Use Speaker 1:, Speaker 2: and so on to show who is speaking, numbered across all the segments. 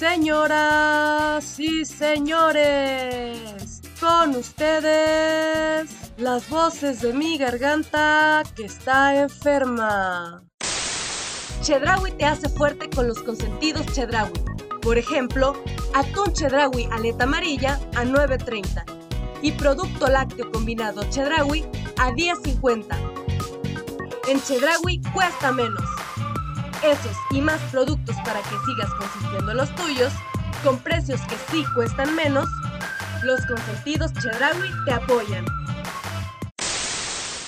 Speaker 1: Señoras y señores, con ustedes las voces de mi garganta que está enferma. Chedraui te hace fuerte con los consentidos Chedraui. Por ejemplo, atún Chedraui aleta amarilla a 9.30 y producto lácteo combinado Chedraui a 10.50. En Chedraui cuesta menos. Esos y más productos para que sigas consintiendo los tuyos, con precios que sí cuestan menos, los consentidos Chedraui te apoyan.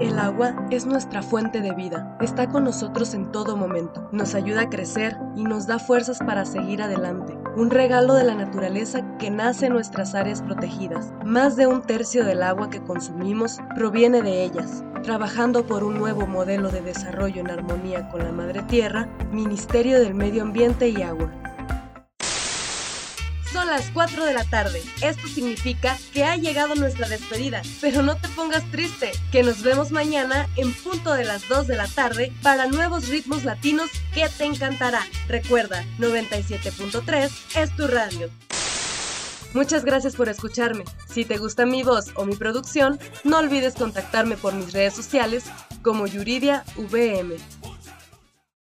Speaker 1: El agua es nuestra fuente de vida, está con nosotros en todo momento, nos ayuda a crecer y nos da fuerzas para seguir adelante. Un regalo de la naturaleza que nace en nuestras áreas protegidas. Más de un tercio del agua que consumimos proviene de ellas. Trabajando por un nuevo modelo de desarrollo en armonía con la Madre Tierra, Ministerio del Medio Ambiente y Agua. Son las 4 de la tarde. Esto significa que ha llegado nuestra despedida. Pero no te pongas triste, que nos vemos mañana en punto de las 2 de la tarde para nuevos ritmos latinos que te encantará. Recuerda, 97.3 es tu radio. Muchas gracias por escucharme. Si te gusta mi voz o mi producción, no olvides contactarme por mis redes sociales como Yuridia VM.